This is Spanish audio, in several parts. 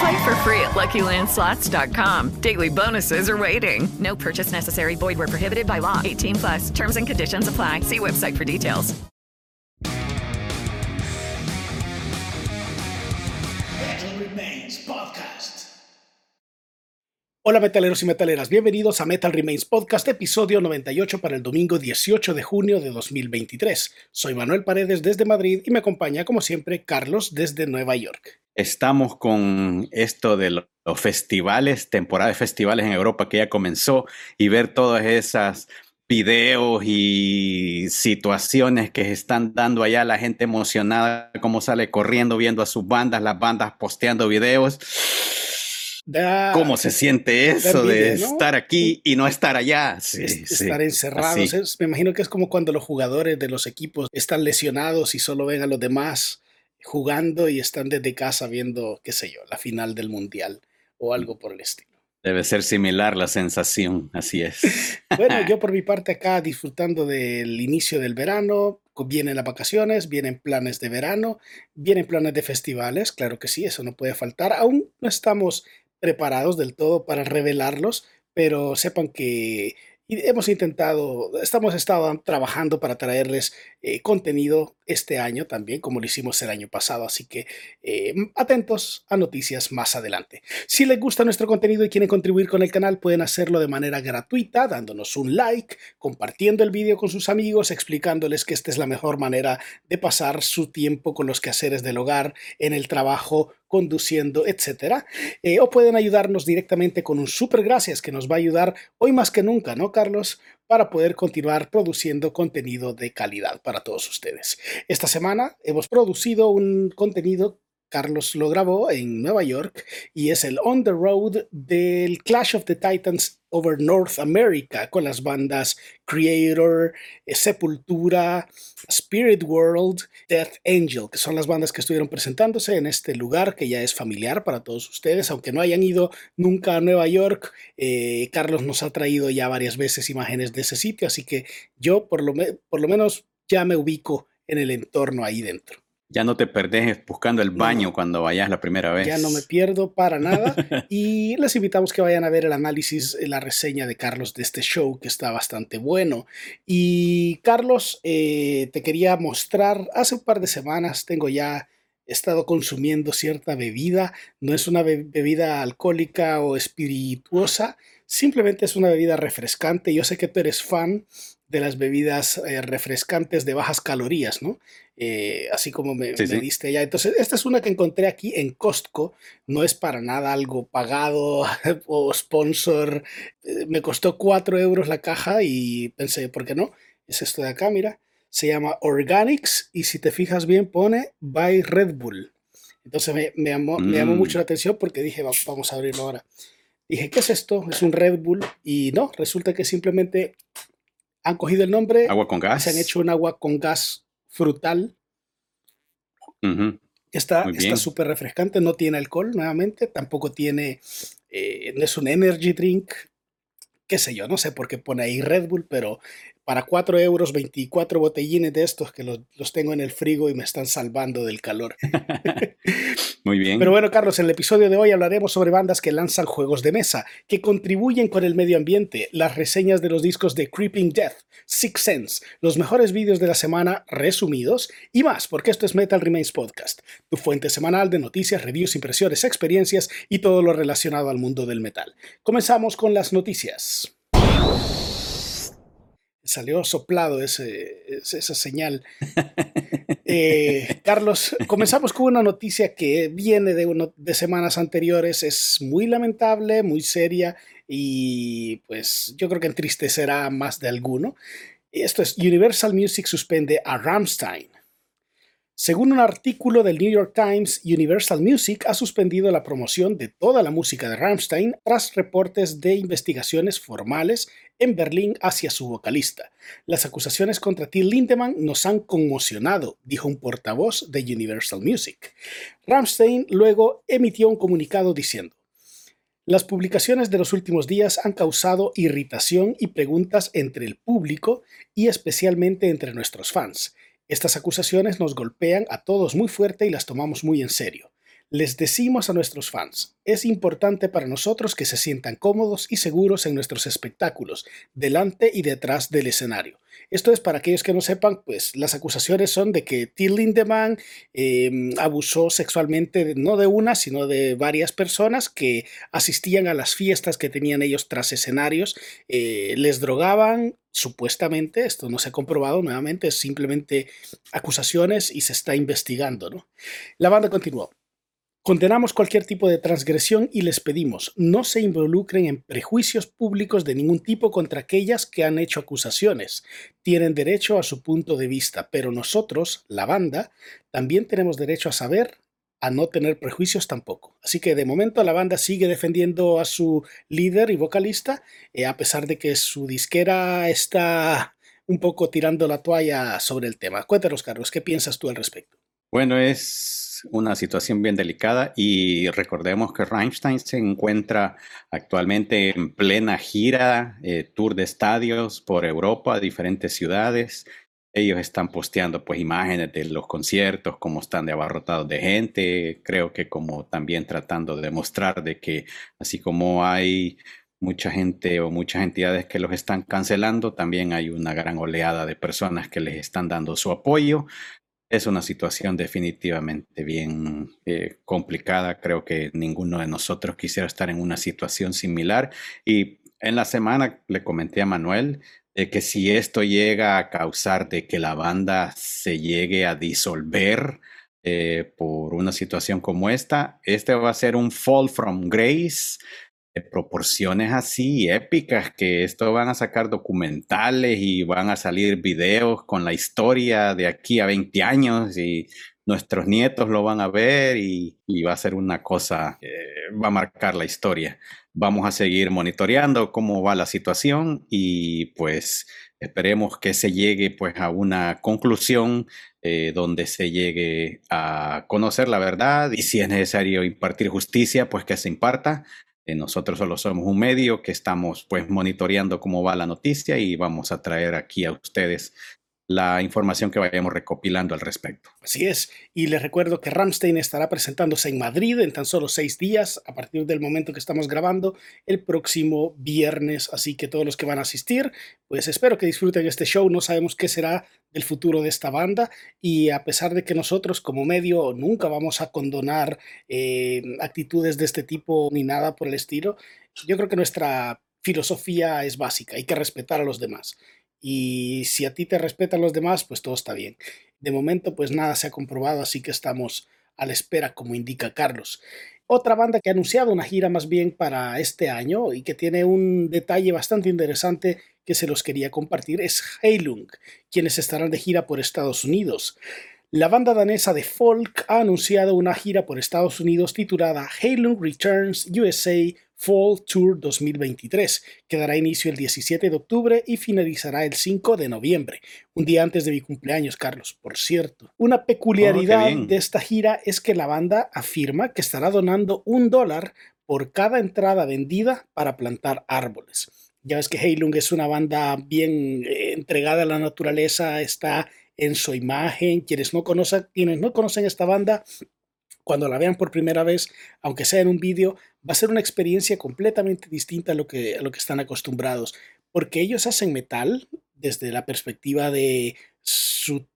Play for free at LuckyLandSlots.com. Daily bonuses are waiting. No purchase necessary. Void where prohibited by law. 18 plus. Terms and conditions apply. See website for details. Metal Remains Podcast. Hola metaleros y metaleras, bienvenidos a Metal Remains Podcast, episodio 98 para el domingo 18 de junio de 2023. Soy Manuel Paredes desde Madrid y me acompaña como siempre Carlos desde Nueva York. Estamos con esto de los festivales, temporada de festivales en Europa que ya comenzó y ver todas esas videos y situaciones que están dando allá la gente emocionada, cómo sale corriendo viendo a sus bandas, las bandas posteando videos. Da- ¿Cómo se siente eso de estar aquí y no estar allá? Sí, es- sí, estar encerrados. es- me imagino que es como cuando los jugadores de los equipos están lesionados y solo ven a los demás jugando y están desde casa viendo, qué sé yo, la final del mundial o algo por el estilo. Debe ser similar la sensación, así es. Bueno, yo por mi parte acá disfrutando del inicio del verano, vienen las vacaciones, vienen planes de verano, vienen planes de festivales, claro que sí, eso no puede faltar. Aún no estamos preparados del todo para revelarlos, pero sepan que hemos intentado, estamos estado trabajando para traerles eh, contenido este año también, como lo hicimos el año pasado, así que eh, atentos a noticias más adelante. Si les gusta nuestro contenido y quieren contribuir con el canal, pueden hacerlo de manera gratuita, dándonos un like, compartiendo el vídeo con sus amigos, explicándoles que esta es la mejor manera de pasar su tiempo con los quehaceres del hogar, en el trabajo, conduciendo, etc. o pueden ayudarnos directamente con un super gracias que nos va a ayudar hoy más que nunca, ¿no, Carlos? Para poder continuar produciendo contenido de calidad para todos ustedes. Esta semana hemos producido un contenido Carlos lo grabó en Nueva York y es el On the Road del Clash of the Titans over North America con las bandas Creator, eh, Sepultura, Spirit World, Death Angel, que son las bandas que estuvieron presentándose en este lugar que ya es familiar para todos ustedes, aunque no hayan ido nunca a Nueva York. eh, Carlos nos ha traído ya varias veces imágenes de ese sitio, así que yo por lo, me- por lo menos ya me ubico en el entorno ahí dentro. Ya no te perdés buscando el baño cuando vayas la primera vez. Ya no me pierdo para nada. Y les invitamos que vayan a ver el análisis, eh, la reseña de Carlos de este show, que está bastante bueno. Y Carlos, eh, te quería mostrar, hace un par de semanas tengo ya he estado consumiendo cierta bebida. No es una be- bebida alcohólica o espirituosa, simplemente es una bebida refrescante. Yo sé que tú eres fan de las bebidas eh, refrescantes de bajas calorías, ¿no? Eh, así como me, Sí, me sí. diste ya. Entonces, esta es una que encontré aquí en Costco. No es para nada algo pagado o sponsor. Eh, Me costó 4 euros la caja y pensé, ¿por qué no? Es esto de acá, mira. Se llama Organics y si te fijas bien pone by Red Bull. Entonces me, me llamó, me llamó Mm. mucho la atención porque dije, "Va- vamos a abrirlo ahora. Dije, ¿qué es esto? Es un Red Bull y no, resulta que simplemente han cogido el nombre, Agua con gas. se han hecho un agua con gas frutal. Está súper refrescante, no tiene alcohol nuevamente, tampoco tiene, eh, no es un energy drink, qué sé yo, no sé por qué pone ahí Red Bull, pero para 4 euros, 24 botellines de estos que los, los tengo en el frigo y me están salvando del calor. Muy bien. Pero bueno, Carlos, en el episodio de hoy hablaremos sobre bandas que lanzan juegos de mesa, que contribuyen con el medio ambiente, las reseñas de los discos de Creeping Death, Six Sense, los mejores vídeos de la semana resumidos y más, porque esto es Metal Remains Podcast, tu fuente semanal de noticias, reviews, impresiones, experiencias y todo lo relacionado al mundo del metal. Comenzamos con las noticias. Salió soplado ese, esa señal. Eh, Carlos, comenzamos con una noticia que viene de, de semanas anteriores. Es muy lamentable, muy seria y pues yo creo que entristecerá más de alguno. Esto es Universal Music suspende a Rammstein. Según un artículo del New York Times, Universal Music ha suspendido la promoción de toda la música de Rammstein tras reportes de investigaciones formales en Berlín hacia su vocalista. Las acusaciones contra Till Lindemann nos han conmocionado, dijo un portavoz de Universal Music. Rammstein luego emitió un comunicado diciendo, las publicaciones de los últimos días han causado irritación y preguntas entre el público y especialmente entre nuestros fans. Estas acusaciones nos golpean a todos muy fuerte y las tomamos muy en serio. Les decimos a nuestros fans, es importante para nosotros que se sientan cómodos y seguros en nuestros espectáculos, delante y detrás del escenario. Esto es para aquellos que no sepan, pues las acusaciones son de que Till Lindemann em, abusó sexualmente no de una, sino de varias personas que asistían a las fiestas que tenían ellos tras escenarios, eh, les drogaban, supuestamente, esto no se ha comprobado nuevamente, es simplemente acusaciones y se está investigando. ¿no? La banda continuó. Condenamos cualquier tipo de transgresión y les pedimos no se involucren en prejuicios públicos de ningún tipo contra aquellas que han hecho acusaciones. Tienen derecho a su punto de vista, pero nosotros, la banda, también tenemos derecho a saber, a no tener prejuicios tampoco. Así que de momento la banda sigue defendiendo a su líder y vocalista, eh, a pesar de que su disquera está un poco tirando la toalla sobre el tema. Cuéntanos, Carlos, ¿qué piensas tú al respecto? Bueno, es una situación bien delicada y recordemos que Rammstein se encuentra actualmente en plena gira, eh, tour de estadios por Europa, diferentes ciudades. Ellos están posteando pues imágenes de los conciertos, cómo están de abarrotados de gente, creo que como también tratando de demostrar de que así como hay mucha gente o muchas entidades que los están cancelando, también hay una gran oleada de personas que les están dando su apoyo. Es una situación definitivamente bien eh, complicada. Creo que ninguno de nosotros quisiera estar en una situación similar. Y en la semana le comenté a Manuel de que si esto llega a causar de que la banda se llegue a disolver eh, por una situación como esta, este va a ser un fall from grace proporciones así épicas que esto van a sacar documentales y van a salir videos con la historia de aquí a 20 años y nuestros nietos lo van a ver y, va a ser una cosa que va a marcar la historia. Vamos a seguir monitoreando cómo va la situación y pues esperemos que se llegue pues a una conclusión eh, donde se llegue a conocer la verdad y si es necesario impartir justicia pues que se imparta nosotros solo somos un medio que estamos pues monitoreando cómo va la noticia y vamos a traer aquí a ustedes la información que vayamos recopilando al respecto. Así es, y les recuerdo que Ramstein estará presentándose en Madrid en tan solo seis días, a partir del momento que estamos grabando, el próximo viernes, así que todos los que van a asistir, pues espero que disfruten este show, no sabemos qué será del futuro de esta banda, y a pesar de que nosotros como medio nunca vamos a condonar eh, actitudes de este tipo ni nada por el estilo, yo creo que nuestra filosofía es básica, hay que respetar a los demás. Y si a ti te respetan los demás, pues todo está bien. De momento, pues nada se ha comprobado, así que estamos a la espera, como indica Carlos. Otra banda que ha anunciado una gira más bien para este año y que tiene un detalle bastante interesante que se los quería compartir es Heilung, quienes estarán de gira por Estados Unidos. La banda danesa de folk ha anunciado una gira por Estados Unidos titulada Heilung Returns USA Fall Tour 2023, que dará inicio el 17 de octubre y finalizará el 5 de noviembre, un día antes de mi cumpleaños, Carlos, por cierto. Una peculiaridad oh, de esta gira es que la banda afirma que estará donando un dólar por cada entrada vendida para plantar árboles. Ya ves que Heilung es una banda bien eh, entregada a la naturaleza, está en su imagen. Quienes no conocen, quienes no conocen esta banda, cuando la vean por primera vez, aunque sea en un vídeo, va a ser una experiencia completamente distinta a lo que, a lo que están acostumbrados, porque ellos hacen metal desde la perspectiva de su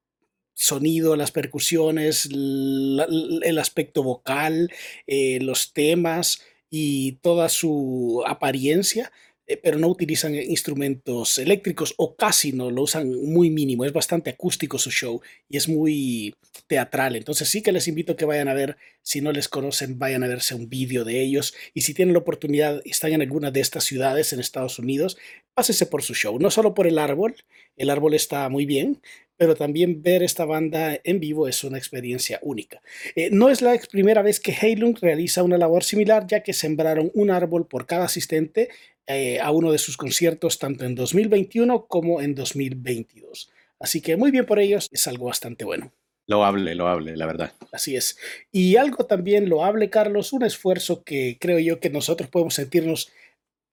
sonido, las percusiones, el aspecto vocal, eh, los temas y toda su apariencia. Eh, pero no utilizan instrumentos eléctricos o casi no, lo usan muy mínimo, es bastante acústico su show y es muy teatral, entonces sí que les invito que vayan a ver, si no les conocen, vayan a verse un vídeo de ellos y si tienen la oportunidad y están en alguna de estas ciudades en Estados Unidos, pásese por su show, no solo por el árbol, el árbol está muy bien, pero también ver esta banda en vivo es una experiencia única. Eh, no es la primera vez que Heilung realiza una labor similar, ya que sembraron un árbol por cada asistente eh, a uno de sus conciertos, tanto en 2021 como en 2022. Así que muy bien por ellos, es algo bastante bueno. Lo hable, lo hable, la verdad. Así es. Y algo también lo hable, Carlos, un esfuerzo que creo yo que nosotros podemos sentirnos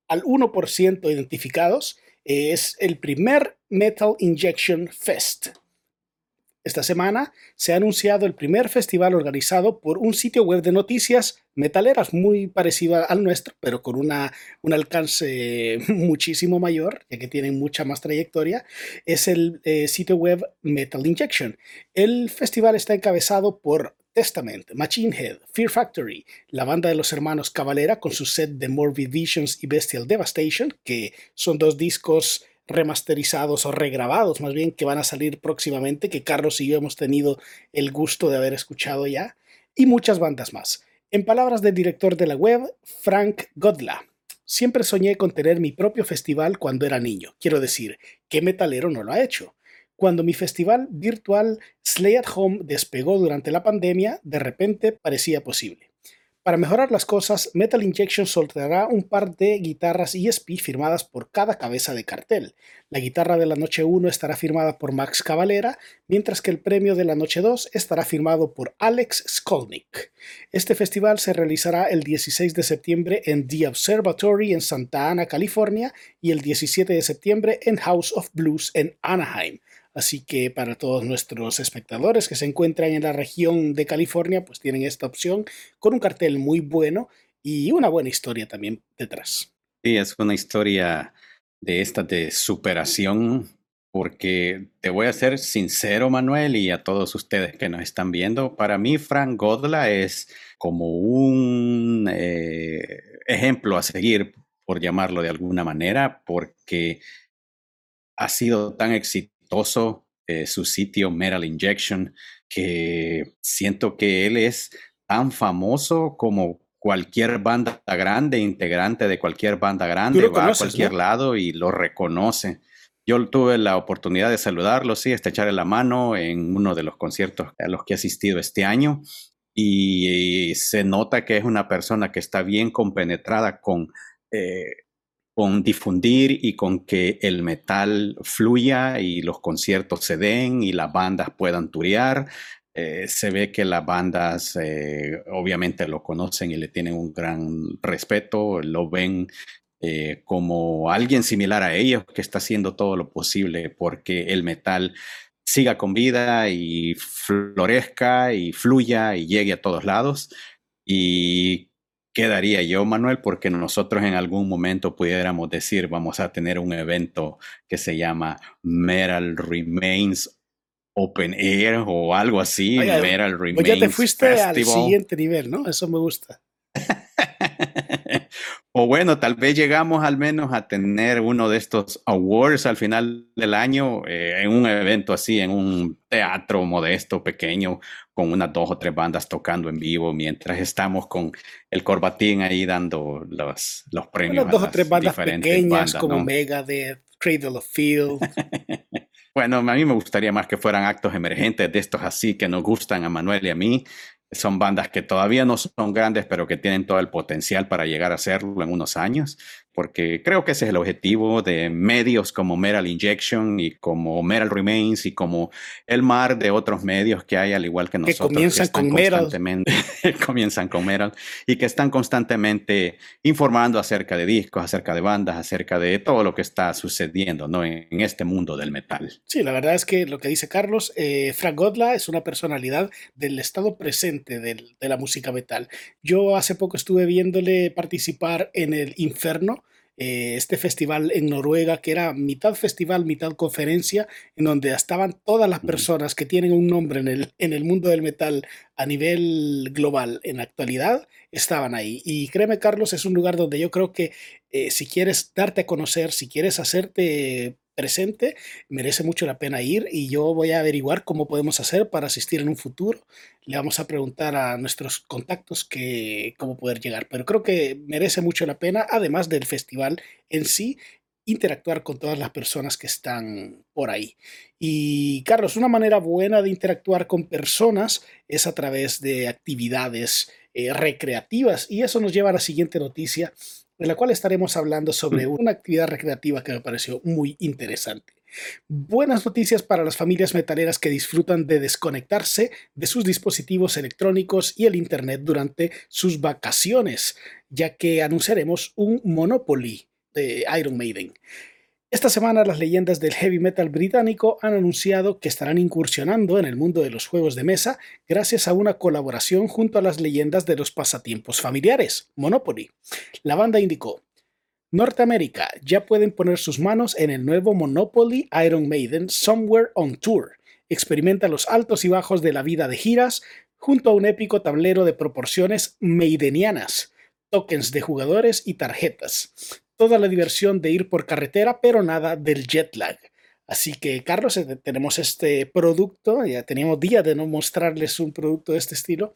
al 1% identificados es el primer Metal Injection Fest. Esta semana se ha anunciado el primer festival organizado por un sitio web de noticias metaleras muy parecido al nuestro, pero con una, un alcance muchísimo mayor, ya que tienen mucha más trayectoria. Es el eh, sitio web Metal Injection. El festival está encabezado por Testament, Machine Head, Fear Factory, la banda de los hermanos Cavalera con su set de Morbid Visions y Bestial Devastation, que son dos discos remasterizados o regrabados más bien que van a salir próximamente, que Carlos y yo hemos tenido el gusto de haber escuchado ya, y muchas bandas más. En palabras del director de la web, Frank Godla, siempre soñé con tener mi propio festival cuando era niño. Quiero decir, ¿qué metalero no lo ha hecho? Cuando mi festival virtual Slay at Home despegó durante la pandemia, de repente parecía posible. Para mejorar las cosas, Metal Injection soltará un par de guitarras ESP firmadas por cada cabeza de cartel. La guitarra de la noche 1 estará firmada por Max Cavalera, mientras que el premio de la noche 2 estará firmado por Alex Skolnick. Este festival se realizará el 16 de septiembre en The Observatory en Santa Ana, California, y el 17 de septiembre en House of Blues en Anaheim. Así que para todos nuestros espectadores que se encuentran en la región de California, pues tienen esta opción con un cartel muy bueno y una buena historia también detrás. Sí, es una historia de esta de superación, porque te voy a ser sincero, Manuel, y a todos ustedes que nos están viendo, para mí Frank Godla es como un eh, ejemplo a seguir, por llamarlo de alguna manera, porque ha sido tan exitoso eh, su sitio Metal Injection, que siento que él es tan famoso como cualquier banda grande, integrante de cualquier banda grande, va a cualquier lado y lo reconoce. Yo tuve la oportunidad de saludarlo, sí, echarle la mano en uno de los conciertos a los que he asistido este año y, se nota que es una persona que está bien compenetrada con eh, con difundir y con que el metal fluya y los conciertos se den y las bandas puedan turear. Eh, se ve que las bandas eh, obviamente lo conocen y le tienen un gran respeto, lo ven eh, como alguien similar a ellos que está haciendo todo lo posible porque el metal siga con vida y florezca y fluya y llegue a todos lados. Y quedaría yo, Manuel, porque nosotros en algún momento pudiéramos decir, vamos a tener un evento que se llama Metal Remains Open Air o algo así, Metal Remains pues ya te fuiste al siguiente nivel, ¿no? Eso me gusta. o bueno, tal vez llegamos al menos a tener uno de estos awards al final del año eh, en un evento así, en un teatro modesto, pequeño, con unas dos o tres bandas tocando en vivo, mientras estamos con el corbatín ahí dando los, los premios. Unas dos o tres bandas pequeñas como Megadeth, Cradle of Field. bueno, a mí me gustaría más que fueran actos emergentes de estos así que nos gustan a Manuel y a mí son bandas que todavía no son grandes, pero que tienen todo el potencial para llegar a serlo en unos años porque creo que ese es el objetivo de medios como Metal Injection y como Metal Remains y como el mar de otros medios que hay, al igual que nosotros. Que comienzan con Metal. comienzan con Metal y que están constantemente informando acerca de discos, acerca de bandas, acerca de todo lo que está sucediendo ¿no? en, este mundo del metal. Sí, la verdad es que lo que dice Carlos, eh, Frank Godla es una personalidad del estado presente de la música metal. Yo hace poco estuve viéndole participar en el Inferno eh, este festival en Noruega, que era mitad festival, mitad conferencia, en donde estaban todas las personas que tienen un nombre en el, en el mundo del metal a nivel global en la actualidad, estaban ahí. Y créeme, Carlos, es un lugar donde yo creo que eh, si quieres darte a conocer, si quieres hacerte presente, merece mucho la pena ir y yo voy a averiguar cómo podemos hacer para asistir en un futuro. Le vamos a preguntar a nuestros contactos que, cómo poder llegar, pero creo que merece mucho la pena, además del festival en sí, interactuar con todas las personas que están por ahí. Y Carlos, una manera buena de interactuar con personas es a través de actividades eh, recreativas y eso nos lleva a la siguiente noticia en la cual estaremos hablando sobre una actividad recreativa que me pareció muy interesante. Buenas noticias para las familias metaleras que disfrutan de desconectarse de sus dispositivos electrónicos y el Internet durante sus vacaciones, ya que anunciaremos un Monopoly de Iron Maiden. Esta semana las leyendas del heavy metal británico han anunciado que estarán incursionando en el mundo de los juegos de mesa gracias a una colaboración junto a las leyendas de los pasatiempos familiares, Monopoly. La banda indicó, Norteamérica ya pueden poner sus manos en el nuevo Monopoly Iron Maiden Somewhere on Tour. Experimenta los altos y bajos de la vida de giras junto a un épico tablero de proporciones maidenianas, tokens de jugadores y tarjetas toda la diversión de ir por carretera, pero nada del jet lag. Así que, Carlos, eh, tenemos este producto, ya teníamos día de no mostrarles un producto de este estilo.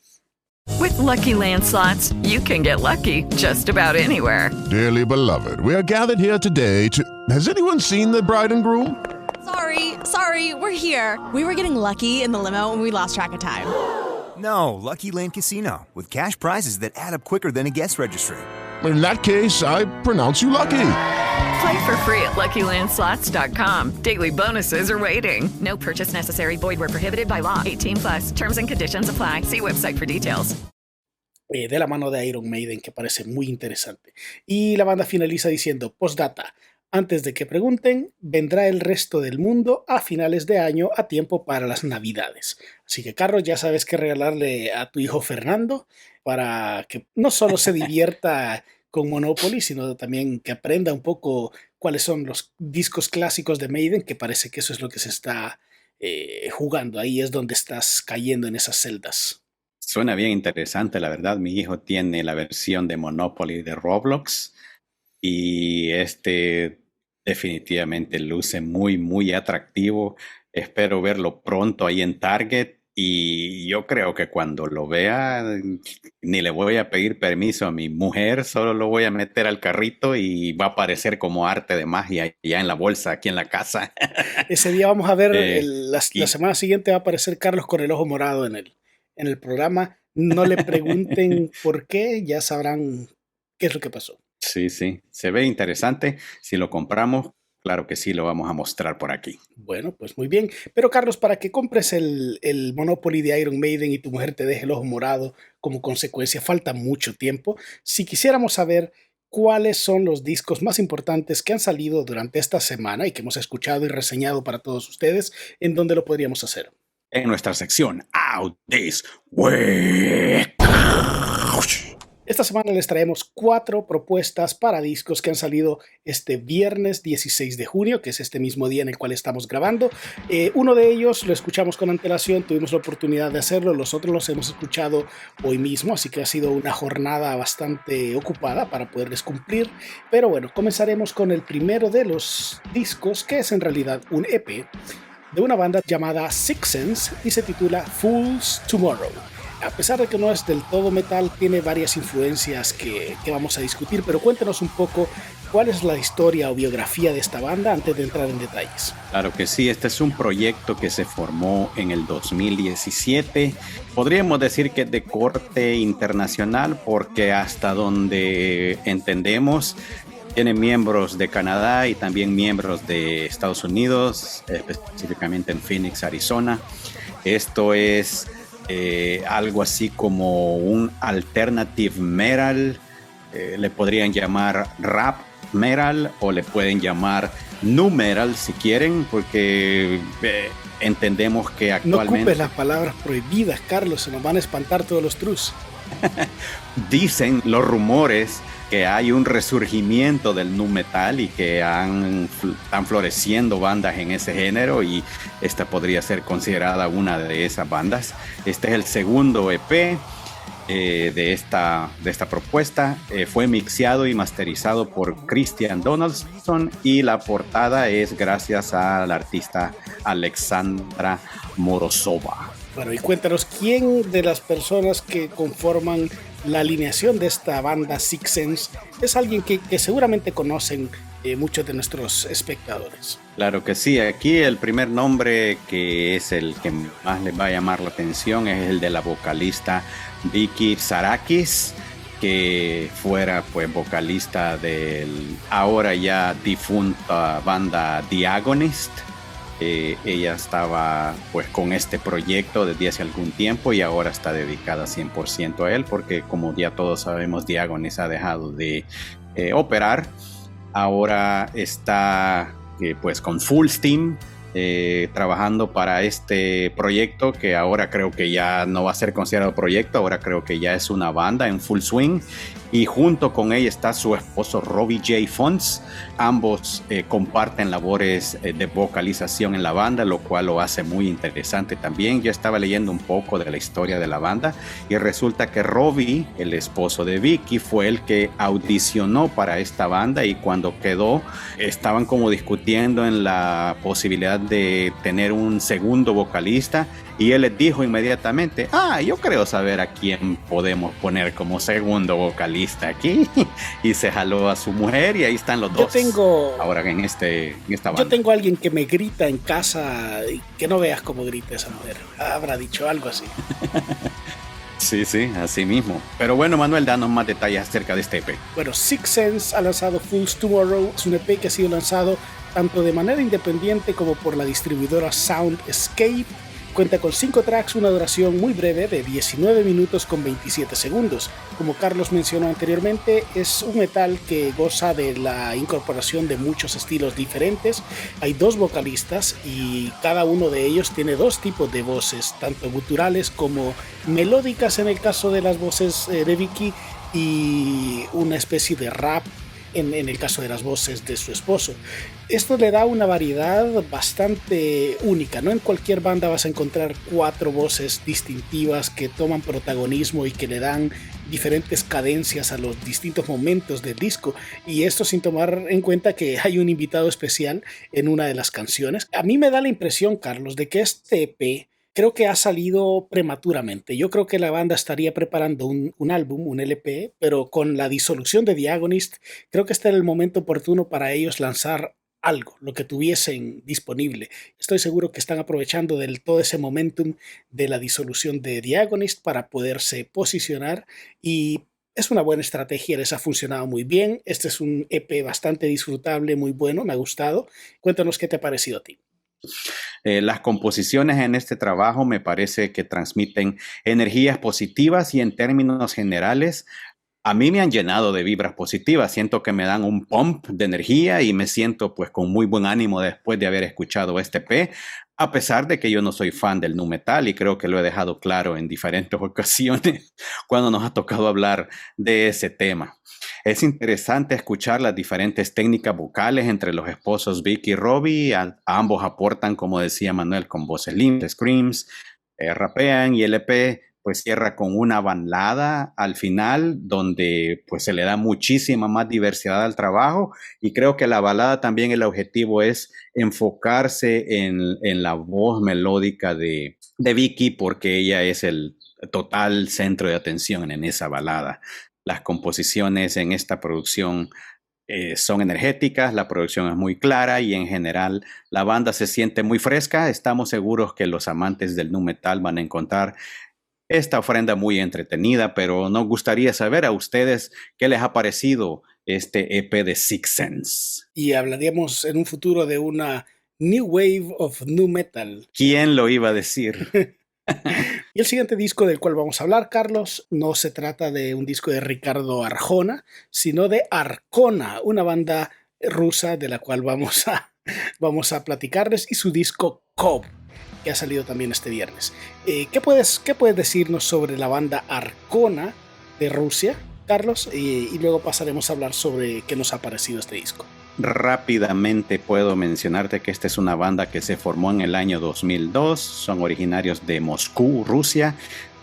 With lucky landslots, you can get lucky just about anywhere. Dearly beloved, we are gathered here today to. Has anyone seen the bride and groom? Sorry, sorry, we're here. We were getting lucky in the limo and we lost track of time. No, Lucky Land Casino, with cash prizes that add up quicker than a guest registry in that case, I pronounce you lucky. Play for free at LuckyLandSlots.com. Daily bonuses are waiting. No purchase necessary. Void were prohibited by law. 18 plus. Terms and conditions apply. See website for details. Eh, de la mano de Iron Maiden, que parece muy interesante. Y la banda finaliza diciendo, postdata, antes de que pregunten, vendrá el resto del mundo a finales de año a tiempo para las navidades. Así que, Carlos, ya sabes qué regalarle a tu hijo Fernando para que no solo se divierta con Monopoly, sino también que aprenda un poco cuáles son los discos clásicos de Maiden, que parece que eso es lo que se está eh, jugando. Ahí es donde estás cayendo en esas celdas. Suena bien interesante, la verdad. Mi hijo tiene la versión de Monopoly de Roblox y este definitivamente luce muy, muy atractivo. Espero verlo pronto ahí en Target y yo creo que cuando lo vea, ni le voy a pedir permiso a mi mujer, solo lo voy a meter al carrito y va a aparecer como arte de magia ya en la bolsa, aquí en la casa. Ese día vamos a ver, eh, la, semana siguiente va a aparecer Carlos con el ojo morado en el, en el programa. No le pregunten por qué, ya sabrán qué es lo que pasó. Sí, sí, se ve interesante. Si lo compramos, Claro que sí, lo vamos a mostrar por aquí. Bueno, pues muy bien. Pero Carlos, para que compres el, el, Monopoly de Iron Maiden y tu mujer te deje el ojo morado como consecuencia, falta mucho tiempo. Si quisiéramos saber cuáles son los discos más importantes que han salido durante esta semana y que hemos escuchado y reseñado para todos ustedes, ¿en dónde lo podríamos hacer? En nuestra sección Out This Week. Esta semana les traemos cuatro propuestas para discos que han salido este viernes 16 de junio, que es este mismo día en el cual estamos grabando. Eh, uno de ellos lo escuchamos con antelación, tuvimos la oportunidad de hacerlo, los otros los hemos escuchado hoy mismo, así que ha sido una jornada bastante ocupada para poderles cumplir. Pero bueno, comenzaremos con el primero de los discos, que es en realidad un EP de una banda llamada Six Sense y se titula Fools Tomorrow a pesar de que no es del todo metal, tiene varias influencias que, vamos a discutir, pero cuéntenos un poco cuál es la historia o biografía de esta banda antes de entrar en detalles. Claro que sí, este es un proyecto que se formó en el 2017. Podríamos decir que de corte internacional porque hasta donde entendemos tiene miembros de Canadá y también miembros de Estados Unidos, específicamente en Phoenix, Arizona. Esto es eh, algo así como un alternative metal, eh, le podrían llamar rap metal o le pueden llamar nu metal si quieren, porque eh, entendemos que actualmente... No ocupes las palabras prohibidas, Carlos, se nos van a espantar todos los trus. Dicen los rumores que hay un resurgimiento del nu metal y que han, están floreciendo bandas en ese género y esta podría ser considerada una de esas bandas. Este es el segundo EP. eh, de, esta, de esta propuesta. Eh, fue mixeado y masterizado por Christian Donaldson y la portada es gracias al artista Alexandra Morozova. Bueno, y cuéntanos, ¿quién de las personas que conforman la alineación de esta banda Six Sense es alguien que, que seguramente conocen eh, muchos de nuestros espectadores? Claro que sí, aquí el primer nombre que es el que más les va a llamar la atención es el de la vocalista Vicky Sarakis que fuera pues vocalista del ahora ya difunta banda Diagonist eh, ella estaba pues con este proyecto desde hace algún tiempo y ahora está dedicada 100% a él porque como ya todos sabemos Diagonis ha dejado de eh, operar. Ahora está eh, pues con full steam trabajando para este proyecto que ahora creo que ya no va a ser considerado proyecto, ahora creo que ya es una banda en full swing y junto con ella está su esposo Robbie J. Fonts. Ambos eh, comparten labores eh, de vocalización en la banda, lo cual lo hace muy interesante también. Yo estaba leyendo un poco de la historia de la banda y resulta que Robbie, el esposo de Vicky, fue el que audicionó para esta banda y cuando quedó estaban como discutiendo en la posibilidad de tener un segundo vocalista y él les dijo inmediatamente, ah, yo creo saber a quién podemos poner como segundo vocalista aquí. y se jaló a su mujer y ahí están los dos. Yo tengo... Ahora en, este, en esta banda. Yo tengo a alguien que me grita en casa y que no veas cómo grita esa mujer. Habrá dicho algo así. Sí, sí, así mismo. Pero bueno, Manuel, danos más detalles acerca de este EP. Bueno, Six Sense ha lanzado Fools Tomorrow. Es un EP que ha sido lanzado tanto de manera independiente como por la distribuidora Sound Escape Cuenta con 5 tracks, una duración muy breve de 19 minutos con 27 segundos. Como Carlos mencionó anteriormente, es un metal que goza de la incorporación de muchos estilos diferentes. Hay dos vocalistas y cada uno de ellos tiene dos tipos de voces, tanto guturales como melódicas en el caso de las voces eh, de Vicky y una especie de rap en, el caso de las voces de su esposo. Esto le da una variedad bastante única, no en cualquier banda vas a encontrar cuatro voces distintivas que toman protagonismo y que le dan diferentes cadencias a los distintos momentos del disco y esto sin tomar en cuenta que hay un invitado especial en una de las canciones. A mí me da la impresión, Carlos, de que este EP creo que ha salido prematuramente. Yo creo que la banda estaría preparando un, álbum, un LP, pero con la disolución de Diagonist, creo que este era el momento oportuno para ellos lanzar algo, lo que tuviesen disponible. Estoy seguro que están aprovechando del todo ese momentum de la disolución de Diagonist para poderse posicionar y es una buena estrategia, les ha funcionado muy bien. Este es un EP bastante disfrutable, muy bueno, me ha gustado. Cuéntanos qué te ha parecido a ti. Eh, las composiciones en este trabajo me parece que transmiten energías positivas y en términos generales a mí me han llenado de vibras positivas, siento que me dan un pump de energía y me siento pues con muy buen ánimo después de haber escuchado este P, a pesar de que yo no soy fan del nu metal y creo que lo he dejado claro en diferentes ocasiones cuando nos ha tocado hablar de ese tema. Es interesante escuchar las diferentes técnicas vocales entre los esposos Vicky y Robbie. ambos aportan, como decía Manuel, con voces limpias, screams, eh, rapean y el EP pues cierra con una balada al final donde pues se le da muchísima más diversidad al trabajo y creo que la balada también el objetivo es enfocarse en, la voz melódica de, de Vicky porque ella es el total centro de atención en esa balada. Las composiciones en esta producción eh, son energéticas, la producción es muy clara y en general la banda se siente muy fresca. Estamos seguros que los amantes del nu metal van a encontrar esta ofrenda muy entretenida, pero nos gustaría saber a ustedes qué les ha parecido este EP de Six Sense. Y hablaríamos en un futuro de una New Wave of Nu Metal. ¿Quién lo iba a decir? y el siguiente disco del cual vamos a hablar, Carlos, no se trata de un disco de Ricardo Arjona, sino de Arcona, una banda rusa de la cual vamos a, vamos a platicarles, y su disco Cobb, que ha salido también este viernes. Eh, ¿qué, puedes, ¿Qué puedes decirnos sobre la banda Arcona de Rusia, Carlos? y luego pasaremos a hablar sobre qué nos ha parecido este disco. Rápidamente puedo mencionarte que esta es una banda que se formó en el año 2002, son originarios de Moscú, Rusia.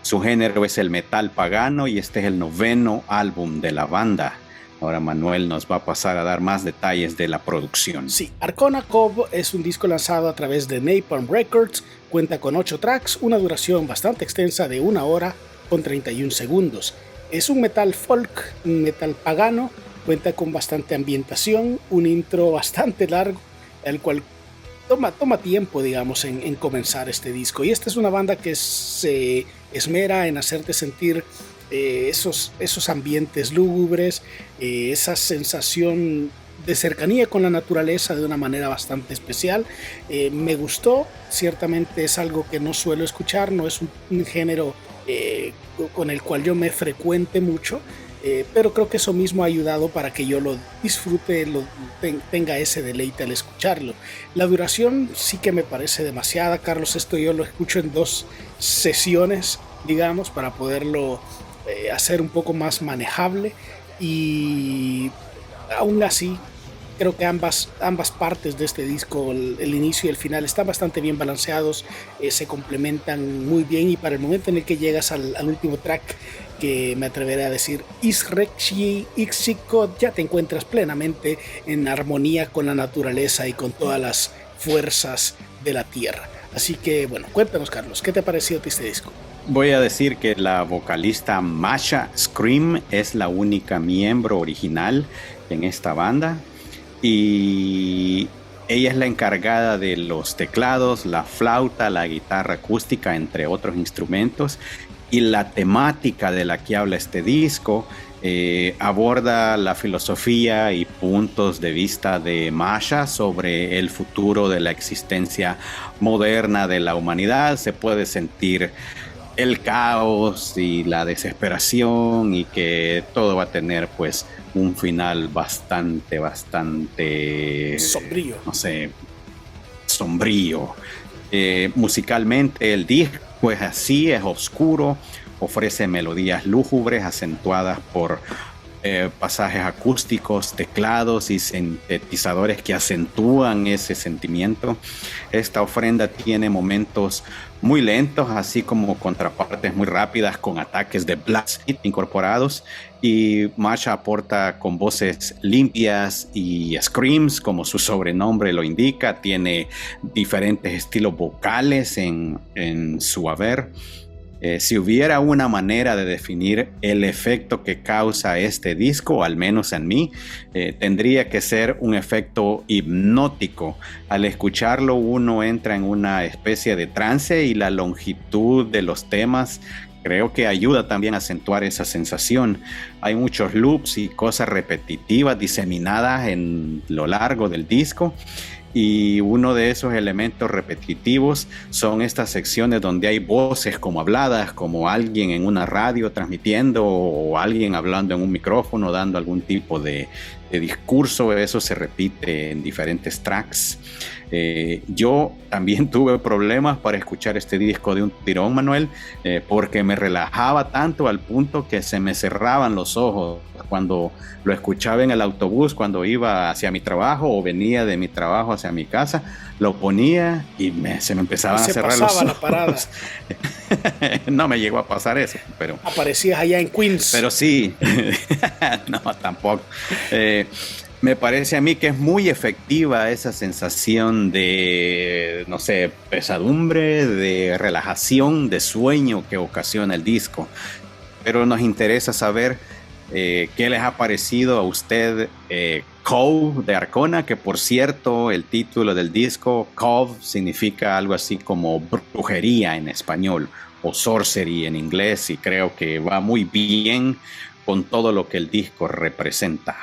Su género es el metal pagano y este es el noveno álbum de la banda. Ahora Manuel nos va a pasar a dar más detalles de la producción. Sí, Arcona Cove es un disco lanzado a través de Napalm Records, cuenta con 8 tracks, una duración bastante extensa de una hora con 31 segundos. Es un metal folk, un metal pagano, cuenta con bastante ambientación, un intro bastante largo, el cual toma, toma tiempo, digamos, en, en comenzar este disco. Y esta es una banda que se esmera en hacerte sentir eh, esos, esos ambientes lúgubres, eh, esa sensación de cercanía con la naturaleza de una manera bastante especial. Eh, me gustó, ciertamente es algo que no suelo escuchar, no es un, género con el cual yo me frecuente mucho, pero creo que eso mismo ha ayudado para que yo lo disfrute, lo, tenga ese deleite al escucharlo. La duración sí que me parece demasiada, Carlos, esto yo lo escucho en dos sesiones, digamos, para poderlo eh, hacer un poco más manejable y aún así creo que ambas, ambas partes de este disco, el, inicio y el final, están bastante bien balanceados, eh, se complementan muy bien y para el momento en el que llegas al, último track, que me atreveré a decir Isrekshi Ixikot, ya te encuentras plenamente en armonía con la naturaleza y con todas las fuerzas de la tierra. Así que bueno, cuéntanos Carlos, ¿qué te ha parecido este disco? Voy a decir que la vocalista Masha Scream es la única miembro original en esta banda y ella es la encargada de los teclados, la flauta, la guitarra acústica, entre otros instrumentos. Y la temática de la que habla este disco eh, aborda la filosofía y puntos de vista de Masha sobre el futuro de la existencia moderna de la humanidad. Se puede sentir el caos y la desesperación y que todo va a tener pues un final bastante, bastante... Sombrío. No sé, sombrío. Eh, musicalmente el disco es así, es oscuro, ofrece melodías lúgubres acentuadas por eh, pasajes acústicos, teclados y sintetizadores que acentúan ese sentimiento. Esta ofrenda tiene momentos muy lentos, así como contrapartes muy rápidas con ataques de blast incorporados. Y Masha aporta con voces limpias y screams, como su sobrenombre lo indica. Tiene diferentes estilos vocales en, en su haber. Eh, si hubiera una manera de definir el efecto que causa este disco, al menos en mí, eh, tendría que ser un efecto hipnótico. Al escucharlo uno entra en una especie de trance y la longitud de los temas creo que ayuda también a acentuar esa sensación. Hay muchos loops y cosas repetitivas diseminadas en lo largo del disco y uno de esos elementos repetitivos son estas secciones donde hay voces como habladas, como alguien en una radio transmitiendo o alguien hablando en un micrófono, dando algún tipo de, discurso. Eso se repite en diferentes tracks. Eh, yo también tuve problemas para escuchar este disco de un tirón, Manuel, eh, porque me relajaba tanto al punto que se me cerraban los ojos cuando lo escuchaba en el autobús, cuando iba hacia mi trabajo o venía de mi trabajo hacia mi casa, lo ponía y se me empezaban a cerrar los ojos. La parada. no me llegó a pasar eso, pero... Aparecías allá en Queens. Pero sí, no, tampoco. Eh, me parece a mí que es muy efectiva esa sensación de, no sé, pesadumbre, de relajación, de sueño que ocasiona el disco. Pero nos interesa saber eh, ¿Qué les ha parecido a usted eh, Cove de Arcona? Que por cierto, el título del disco, Cove, significa algo así como brujería en español o sorcery en inglés y creo que va muy bien con todo lo que el disco representa.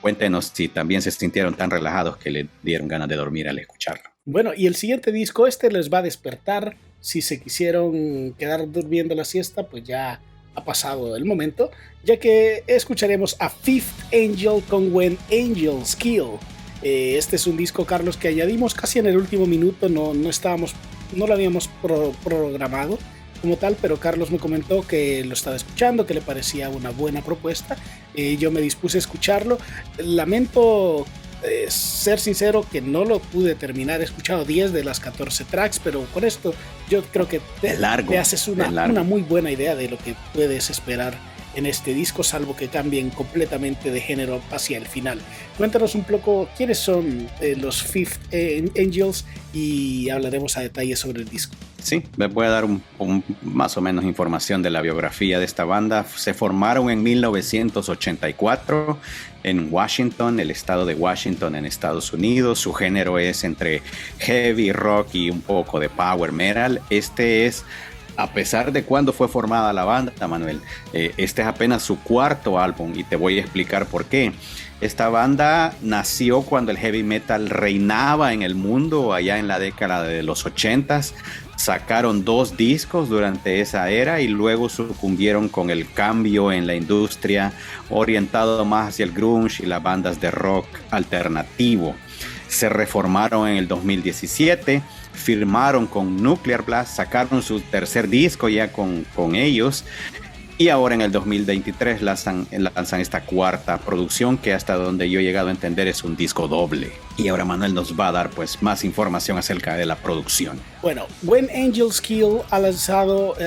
Cuéntenos si también se sintieron tan relajados que le dieron ganas de dormir al escucharlo. Bueno, y el siguiente disco, este les va a despertar. Si se quisieron quedar durmiendo la siesta, pues ya ha pasado el momento, ya que escucharemos a Fifth Angel con When Angels Kill. Eh, este es un disco, Carlos, que añadimos casi en el último minuto, no, no estábamos, no lo habíamos programado como tal, pero Carlos me comentó que lo estaba escuchando, que le parecía una buena propuesta. Eh, yo me dispuse a escucharlo. Lamento eh, ser sincero que no lo pude terminar. He escuchado 10 de las 14 tracks, pero con esto yo creo que te, largo, te haces una, una muy buena idea de lo que puedes esperar en este disco, salvo que cambien completamente de género hacia el final. Cuéntanos un poco quiénes son eh, los Fifth Angels y hablaremos a detalle sobre el disco. Sí, les voy a dar un, más o menos información de la biografía de esta banda. Se formaron en 1984 en Washington, el estado de Washington en Estados Unidos. Su género es entre heavy rock y un poco de power metal. Este es a pesar de cuándo fue formada la banda, Manuel, eh, este es apenas su cuarto álbum y te voy a explicar por qué. Esta banda nació cuando el heavy metal reinaba en el mundo, allá en la década de los 80s. Sacaron dos discos durante esa era y luego sucumbieron con el cambio en la industria, orientado más hacia el grunge y las bandas de rock alternativo. Se reformaron en el 2017 firmaron con Nuclear Blast, sacaron su tercer disco ya con, con ellos y ahora en el 2023 lanzan, esta cuarta producción que hasta donde yo he llegado a entender es un disco doble. Y ahora Manuel nos va a dar pues más información acerca de la producción. Bueno, When Angels Kill ha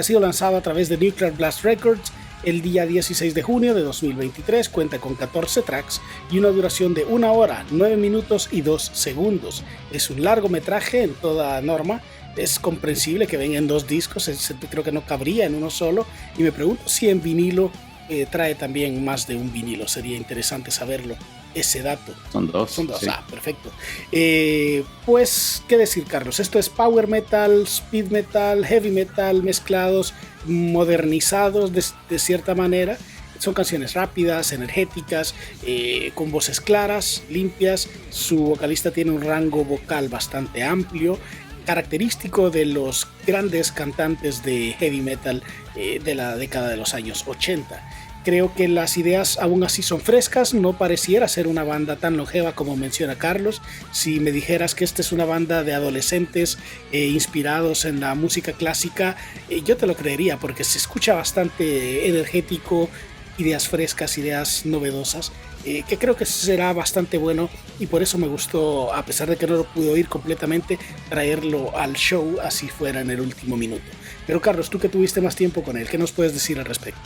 sido lanzado a través de Nuclear Blast Records el día 16 de junio de 2023 cuenta con 14 tracks y una duración de 1 hora, 9 minutos y 2 segundos. Es un largometraje en toda norma es comprensible que vengan dos discos, creo que no cabría en uno solo. Y me pregunto si en vinilo eh, trae también más de un vinilo, sería interesante saberlo. Ese dato. Son dos. Son dos, ah, perfecto. Eh, pues, ¿qué decir, Carlos? Esto es power metal, speed metal, heavy metal mezclados, modernizados de, cierta manera. Son canciones rápidas, energéticas, eh, con voces claras, limpias. Su vocalista tiene un rango vocal bastante amplio característico de los grandes cantantes de heavy metal eh, de la década de los años 80. Creo que las ideas aún así son frescas, no pareciera ser una banda tan longeva como menciona Carlos. Si me dijeras que esta es una banda de adolescentes eh, inspirados en la música clásica, eh, yo te lo creería porque se escucha bastante energético, ideas frescas, ideas novedosas, eh, que creo que será bastante bueno y por eso me gustó, a pesar de que no lo pude oír completamente, traerlo al show así fuera en el último minuto. Pero Carlos, tú que tuviste más tiempo con él, ¿qué nos puedes decir al respecto?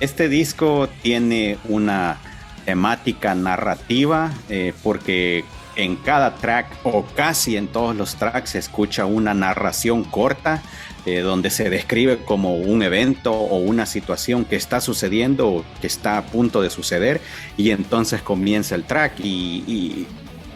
Este disco tiene una temática narrativa eh, porque en cada track o casi en todos los tracks se escucha una narración corta eh, donde se describe como un evento o una situación que está sucediendo o que está a punto de suceder y entonces comienza el track y,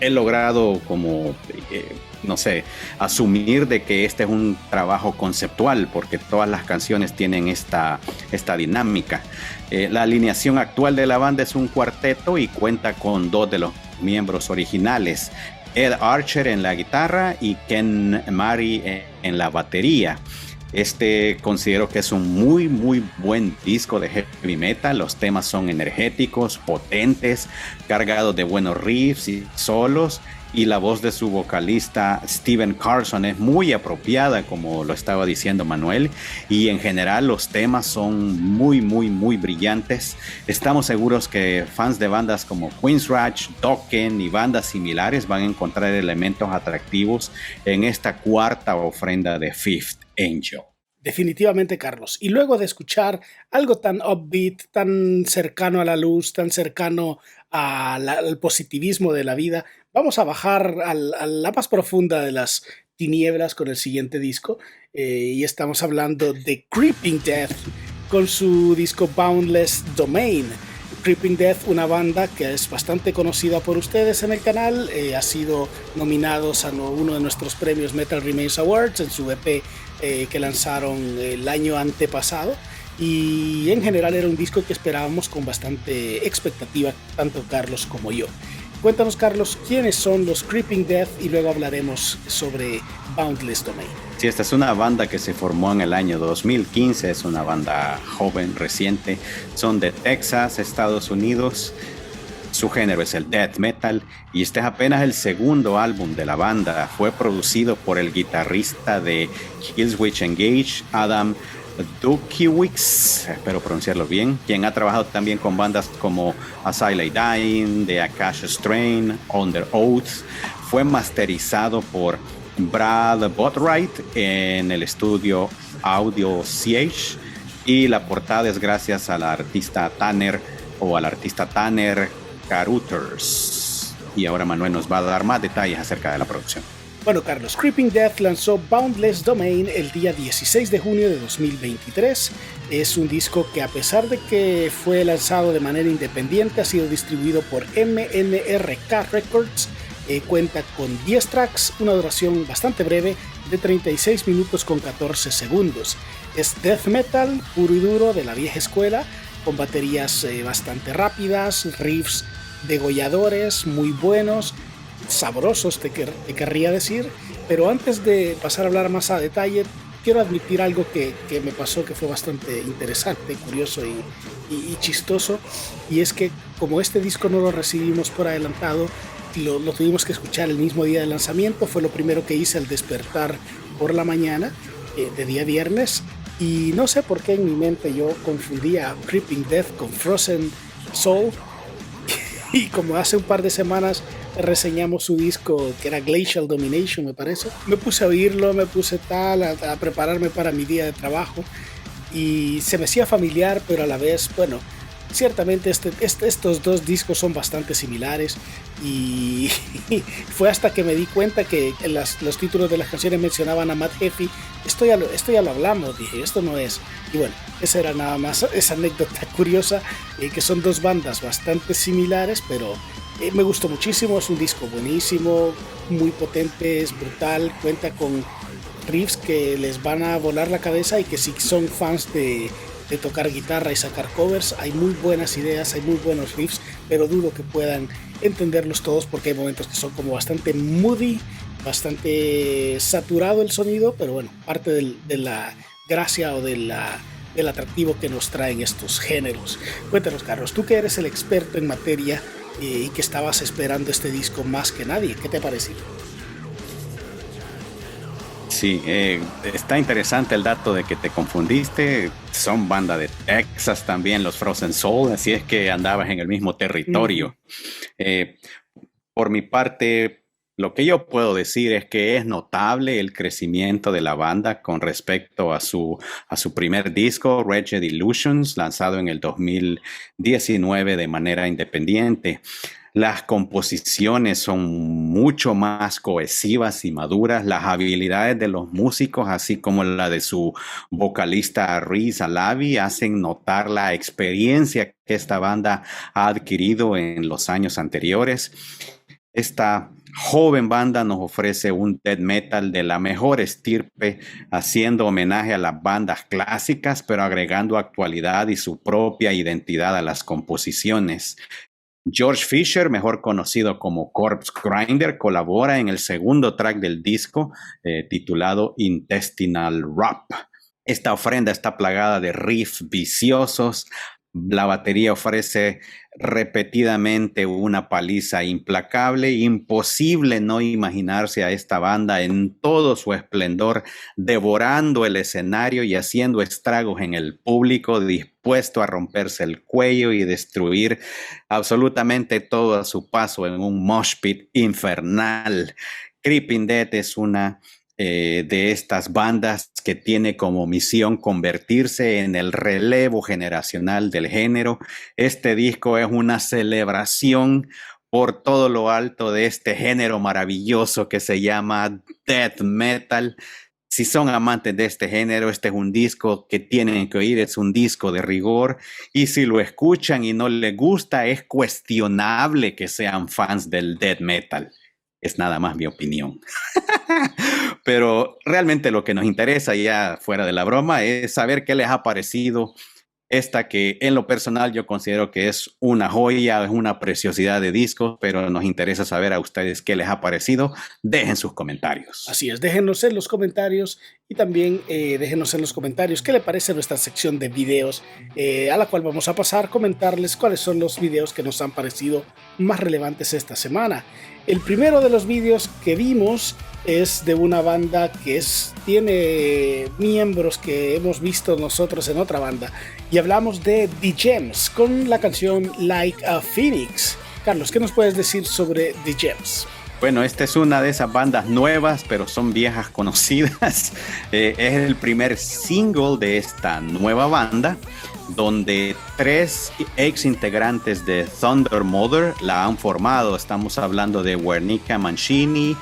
he logrado como, eh, no sé, asumir de que este es un trabajo conceptual porque todas las canciones tienen esta, esta dinámica. Eh, la alineación actual de la banda es un cuarteto y cuenta con dos de los miembros originales. Ed Archer en la guitarra y Ken Mari en la batería. Este considero que es un muy muy buen disco de heavy metal. Los temas son energéticos, potentes, cargados de buenos riffs y solos y la voz de su vocalista Steven Carson es muy apropiada, como lo estaba diciendo Manuel, y en general los temas son muy, muy, muy brillantes. Estamos seguros que fans de bandas como Queen's Ratch, Dokken y bandas similares van a encontrar elementos atractivos en esta cuarta ofrenda de Fifth Angel. Definitivamente, Carlos. Y luego de escuchar algo tan upbeat, tan cercano a la luz, tan cercano al positivismo de la vida, vamos a bajar a la más profunda de las tinieblas con el siguiente disco. Eh, y estamos hablando de Creeping Death con su disco Boundless Domain. Creeping Death, una banda que es bastante conocida por ustedes en el canal, eh, ha sido nominados a uno de nuestros premios Metal Remains Awards en su EP eh, que lanzaron el año antepasado y en general era un disco que esperábamos con bastante expectativa, tanto Carlos como yo. Cuéntanos, Carlos, quiénes son los Creeping Death y luego hablaremos sobre Boundless Domain. Sí, esta es una banda que se formó en el año 2015, es una banda joven, reciente, son de Texas, Estados Unidos. Su género es el death metal y este es apenas el segundo álbum de la banda. Fue producido por el guitarrista de Killswitch Engage, Adam Dukiewicz, espero pronunciarlo bien, quien ha trabajado también con bandas como Asylum Dying, The Akasha Strain, Under Oath. Fue masterizado por Brad Botwright en el estudio Audio CH y la portada es gracias a la artista Tanner o al artista Tanner Caruters. Y ahora Manuel nos va a dar más detalles acerca de la producción. Bueno, Carlos, Creeping Death lanzó Boundless Domain el día 16 de junio de 2023. Es un disco que a pesar de que fue lanzado de manera independiente, ha sido distribuido por MNRK Records. Eh, cuenta con 10 tracks, una duración bastante breve de 36 minutos con 14 segundos. Es death metal puro y duro de la vieja escuela, con baterías eh, bastante rápidas, riffs degolladores muy buenos, sabrosos te, querría decir, pero antes de pasar a hablar más a detalle, quiero admitir algo que, me pasó que fue bastante interesante, curioso y, chistoso, y es que como este disco no lo recibimos por adelantado, lo, lo, tuvimos que escuchar el mismo día de lanzamiento, fue lo primero que hice al despertar por la mañana eh, de día viernes, y no sé por qué en mi mente yo confundía Creeping Death con Frozen Soul, y como hace un par de semanas reseñamos su disco que era Glacial Domination, me parece. Me puse a oírlo, me puse tal, a, prepararme para mi día de trabajo y se me hacía familiar, pero a la vez, bueno, ciertamente este, este, estos dos discos son bastante similares y fue hasta que me di cuenta que los títulos de las canciones mencionaban a Matt Heffy. Esto ya, lo, esto ya lo hablamos, dije, esto no es. Y bueno, esa era nada más esa anécdota curiosa, eh, que son dos bandas bastante similares, pero eh, me gustó muchísimo, es un disco buenísimo, muy potente, es brutal, cuenta con riffs que les van a volar la cabeza y que si son fans de, tocar guitarra y sacar covers, hay muy buenas ideas, hay muy buenos riffs, pero dudo que puedan entenderlos todos porque hay momentos que son como bastante moody, bastante saturado el sonido, pero bueno, parte de la gracia o de la, del atractivo que nos traen estos géneros. Cuéntanos, Carlos, tú que eres el experto en materia, y que estabas esperando este disco más que nadie. ¿Qué te ha parecido? Sí, eh, está interesante el dato de que te confundiste. Son banda de Texas también, los Frozen Soul, así es que andabas en el mismo territorio. Eh, por mi parte, lo que yo puedo decir es que es notable el crecimiento de la banda con respecto a su, a su primer disco, Wretched Illusions, lanzado en el 2019 de manera independiente. Las composiciones son mucho más cohesivas y maduras. Las habilidades de los músicos, así como la de su vocalista Riz Alavi, hacen notar la experiencia que esta banda ha adquirido en los años anteriores. Esta joven banda nos ofrece un death metal de la mejor estirpe, haciendo homenaje a las bandas clásicas, pero agregando actualidad y su propia identidad a las composiciones. George Fisher, mejor conocido como Corpse Grinder, colabora en el segundo track del disco eh, titulado Intestinal Rap. Esta ofrenda está plagada de riffs viciosos, la batería ofrece repetidamente una paliza implacable, imposible no imaginarse a esta banda en todo su esplendor, devorando el escenario y haciendo estragos en el público, dispuesto a romperse el cuello y destruir absolutamente todo a su paso en un mosh pit infernal. Creeping Dead es una eh, de estas bandas que tiene como misión convertirse en el relevo generacional del género. Este disco es una celebración por todo lo alto de este género maravilloso que se llama death metal. Si son amantes de este género, este es un disco que tienen que oír, es un disco de rigor. Y si lo escuchan y no les gusta, es cuestionable que sean fans del death metal. Es nada más mi opinión. Pero realmente lo que nos interesa ya fuera de la broma es saber qué les ha parecido esta que en lo personal yo considero que es una joya, es una preciosidad de discos, pero nos interesa saber a ustedes qué les ha parecido. Dejen sus comentarios. Así es, déjenos en los comentarios y también eh, déjenos en los comentarios qué le parece nuestra sección de videos eh, a la cual vamos a pasar, comentarles cuáles son los videos que nos han parecido más relevantes esta semana. El primero de los vídeos que vimos es de una banda que tiene miembros que hemos visto nosotros en otra banda. Y hablamos de The Gems con la canción Like a Phoenix. Carlos, ¿qué nos puedes decir sobre The Gems? Bueno, esta es una de esas bandas nuevas, pero son viejas conocidas. Eh, es el primer single de esta nueva banda donde tres ex integrantes de Thunder Mother la han formado. Estamos hablando de Wernica Mancini,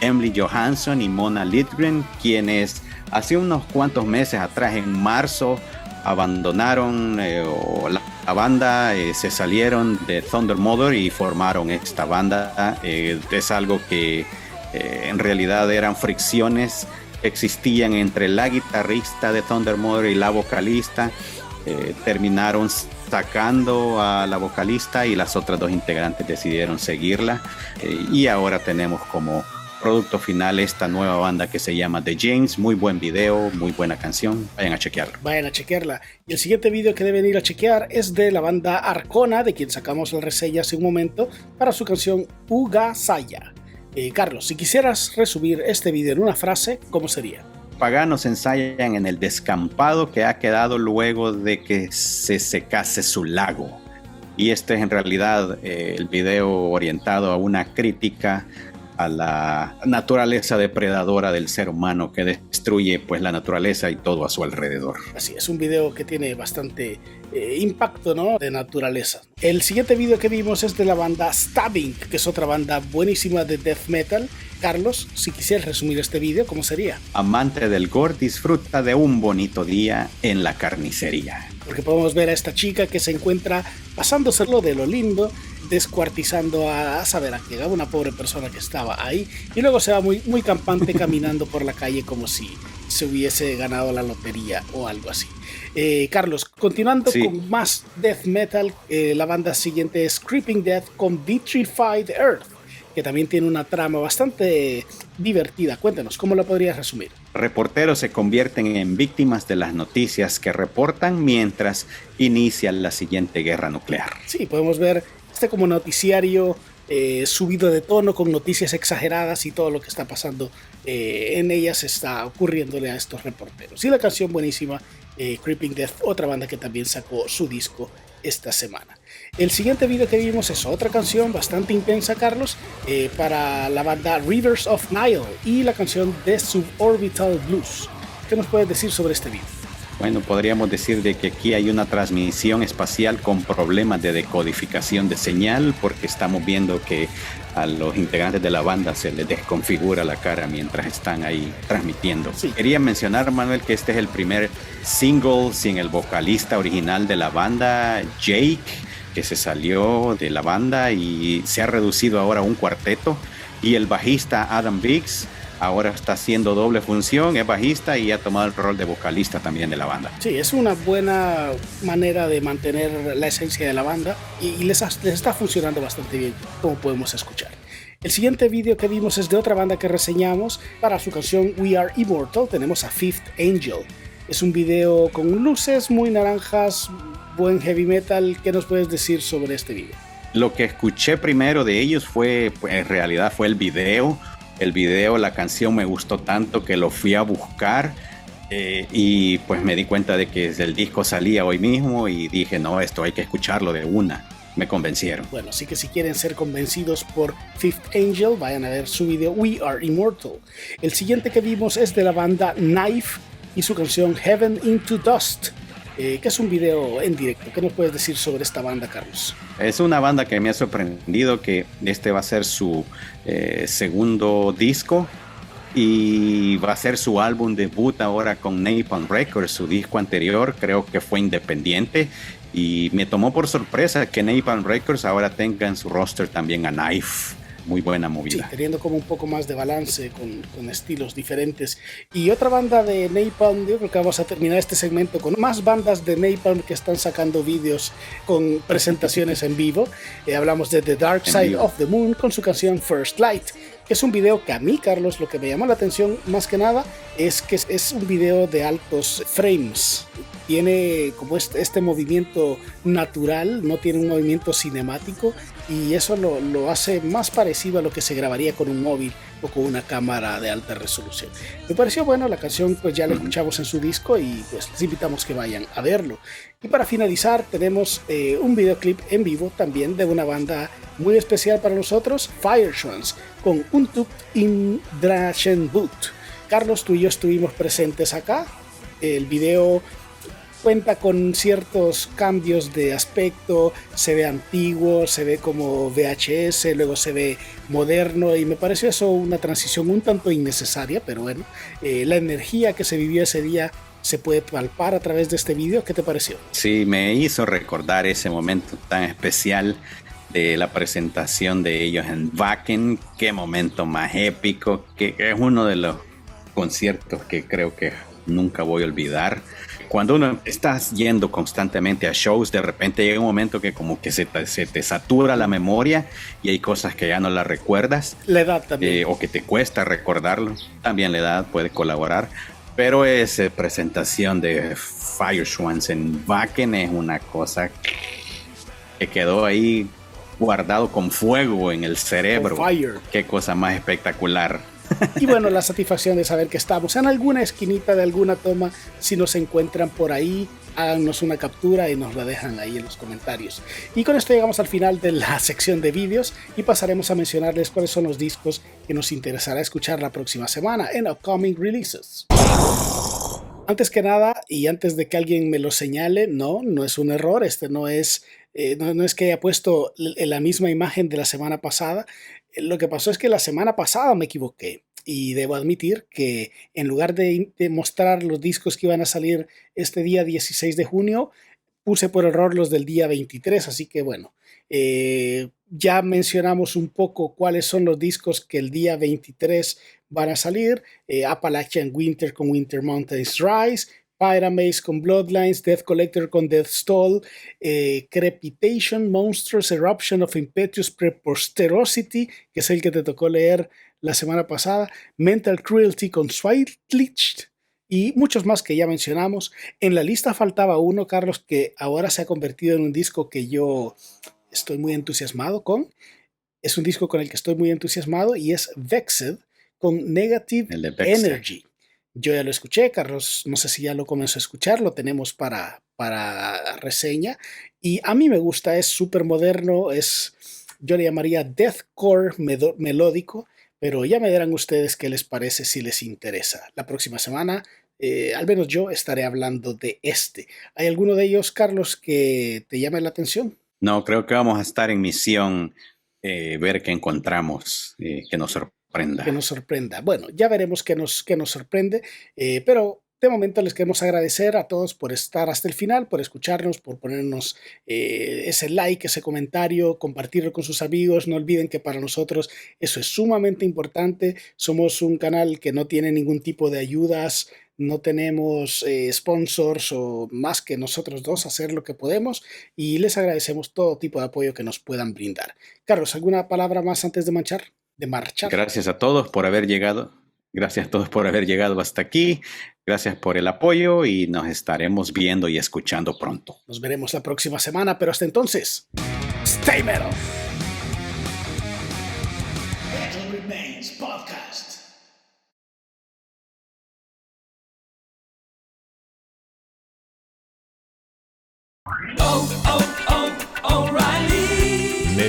Emily Johansson y Mona Lidgren, quienes hace unos cuantos meses atrás, en marzo, abandonaron eh, la, banda, eh, se salieron de Thunder Mother y formaron esta banda. Eh, es algo que en realidad eran fricciones que existían entre la guitarrista de Thunder Mother y la vocalista terminaron sacando a la vocalista y las otras dos integrantes decidieron seguirla y ahora tenemos como producto final esta nueva banda que se llama The James, muy buen video, muy buena canción, vayan a chequearla. Vayan a chequearla. Y el siguiente video que deben ir a chequear es de la banda Arcona, de quien sacamos la reseña hace un momento, para su canción Uga Saya. Eh, Carlos, si quisieras resumir este video en una frase, ¿cómo sería? paganos ensayan en el descampado que ha quedado luego de que se secase su lago. Y este es en realidad eh, el video orientado a una crítica a la naturaleza depredadora del ser humano que destruye pues la naturaleza y todo a su alrededor. Así es, un video que tiene bastante eh, impacto ¿no? de naturaleza. El siguiente video que vimos es de la banda Stabbing, que es otra banda buenísima de death metal Carlos, si quisieras resumir este vídeo, ¿cómo sería? Amante del gore disfruta de un bonito día en la carnicería. Porque podemos ver a esta chica que se encuentra pasándoselo de lo lindo, descuartizando a, saber a que una pobre persona que estaba ahí, y luego se va muy, muy campante caminando por la calle como si se hubiese ganado la lotería o algo así. Eh, Carlos, continuando con más death metal, eh, la banda siguiente es Creeping Death con Vitrified Earth que también tiene una trama bastante divertida. Cuéntanos, ¿cómo lo podrías resumir? Reporteros se convierten en víctimas de las noticias que reportan mientras inician la siguiente guerra nuclear. Sí, podemos ver este como noticiario eh, subido de tono con noticias exageradas y todo lo que está pasando eh, en ellas está ocurriéndole a estos reporteros. Y la canción buenísima, eh, Creeping Death, otra banda que también sacó su disco esta semana. El siguiente video que vimos es otra canción bastante intensa, Carlos, para la banda Rivers of Nile y la canción The Suborbital Blues. ¿Qué nos puedes decir sobre este video? Bueno, podríamos decir de que aquí hay una transmisión espacial con problemas de decodificación de señal porque estamos viendo que a los integrantes de la banda se les desconfigura la cara mientras están ahí transmitiendo. Quería mencionar, Manuel, que este es el primer single sin el vocalista original de la banda, Jake, que se salió de la banda y se ha reducido ahora a un cuarteto. Y el bajista Adam Biggs ahora está haciendo doble función, es bajista y ha tomado el rol de vocalista también de la banda. Sí, es una buena manera de mantener la esencia de la banda y, les, les está funcionando bastante bien, como podemos escuchar. El siguiente vídeo que vimos es de otra banda que reseñamos para su canción We Are Immortal. Tenemos a Fifth Angel. Es un video con luces muy naranjas, buen heavy metal. ¿Qué nos puedes decir sobre este video? Lo que escuché primero de ellos fue, pues, en realidad fue el video el video, la canción me gustó tanto que lo fui a buscar eh, y pues me di cuenta de que el disco salía hoy mismo y dije, no, esto hay que escucharlo de una. Me convencieron. Bueno, así que si quieren ser convencidos por Fifth Angel, vayan a ver su video We Are Immortal. El siguiente que vimos es de la banda Knife y su canción Heaven into Dust. Eh, que es un video en directo. ¿Qué nos puedes decir sobre esta banda, Carlos? Es una banda que me ha sorprendido que este va a ser su eh, segundo disco y va a ser su álbum debut ahora con Napalm Records. Su disco anterior creo que fue independiente y me tomó por sorpresa que Napalm Records ahora tenga en su roster también a Knife. Muy buena Sí, movida. teniendo como un poco más de balance con, con estilos diferentes. Y otra banda de Napalm, yo creo que vamos a terminar este segmento con más bandas de Napalm que están sacando vídeos con presentaciones en vivo. Eh, hablamos de The Dark Side of the Moon con su canción First Light, que es un video que a mí, Carlos, lo que me llamó la atención más que nada es que es un video de altos frames. Tiene como este, este movimiento natural, no tiene un movimiento cinemático y eso lo, lo hace más parecido a lo que se grabaría con un móvil o con una cámara de alta resolución. Me pareció bueno, la canción pues ya la escuchamos en su disco y pues les invitamos que vayan a verlo. Y para finalizar tenemos eh, un videoclip en vivo también de una banda muy especial para nosotros, Fireswans, con Untut in Drachenboot. Carlos, tú y yo estuvimos presentes acá. El video cuenta con ciertos cambios de aspecto, se ve antiguo, se ve como VHS, luego se ve moderno y me pareció eso una transición un tanto innecesaria, pero bueno, eh, la energía que se vivió ese día se puede palpar a través de este vídeo. ¿Qué te pareció? Sí, me hizo recordar ese momento tan especial de la presentación de ellos en Wacken. Qué momento más épico, que es uno de los conciertos que creo que nunca voy a olvidar. Cuando uno estás yendo constantemente a shows, de repente llega un momento que como que se te, se te satura la memoria y hay cosas que ya no las recuerdas La edad también. eh, o que te cuesta recordarlo. También la edad puede colaborar. Pero esa presentación de Fireswans en Wacken es una cosa que quedó ahí guardado con fuego en el cerebro. Fire. Qué cosa más espectacular. Y bueno, la satisfacción de saber que estamos en alguna esquinita de alguna toma. Si nos encuentran por ahí, háganos una captura y nos la dejan ahí en los comentarios. Y con esto llegamos al final de la sección de vídeos y pasaremos a mencionarles cuáles son los discos que nos interesará escuchar la próxima semana en Upcoming Releases. Antes que nada, y antes de que alguien me lo señale, no, no es un error, este no es, eh, no, es que haya puesto la misma imagen de la semana pasada. Lo que pasó es que la semana pasada me equivoqué y debo admitir que en lugar de mostrar los discos que iban a salir este día 16 de junio, puse por error los del día 23, así que bueno, eh, ya mencionamos un poco cuáles son los discos que el día 23 van a salir. Eh, Appalachian Winter con Winter Mountains Rise, Pyramaze con Bloodlines, Death Collector con Death Stall, eh, Crepitation, Monsters, Eruption of Impetuous Preposterosity, que es el que te tocó leer la semana pasada, Mental Cruelty con Switliched y muchos más que ya mencionamos. En la lista faltaba uno, Carlos, que ahora se ha convertido en un disco que yo estoy muy entusiasmado con. Es un disco con el que estoy muy entusiasmado y es Vexed con Negative. Energy. Yo ya lo escuché, Carlos, no sé si ya lo comenzó a escuchar, lo tenemos para, para reseña. Y a mí me gusta, es súper moderno, es, yo le llamaría deathcore melódico, pero ya me dirán ustedes qué les parece si les interesa. La próxima semana, eh, al menos yo estaré hablando de este. ¿Hay alguno de ellos, Carlos, que te llame la atención? No, creo que vamos a estar en misión eh, ver qué encontramos eh, que nos que nos sorprenda. Bueno, ya veremos qué nos, qué nos sorprende, eh, pero de momento les queremos agradecer a todos por estar hasta el final, por escucharnos, por ponernos eh, ese like, ese comentario, compartirlo con sus amigos. No olviden que para nosotros eso es sumamente importante. Somos un canal que no tiene ningún tipo de ayudas, no tenemos eh, sponsors o más que nosotros dos hacer lo que podemos y les agradecemos todo tipo de apoyo que nos puedan brindar. Carlos, ¿alguna palabra más antes de manchar? De marchar. Gracias a todos por haber llegado. Gracias a todos por haber llegado hasta aquí. Gracias por el apoyo y nos estaremos viendo y escuchando pronto. Nos veremos la próxima semana, pero hasta entonces, stay metal.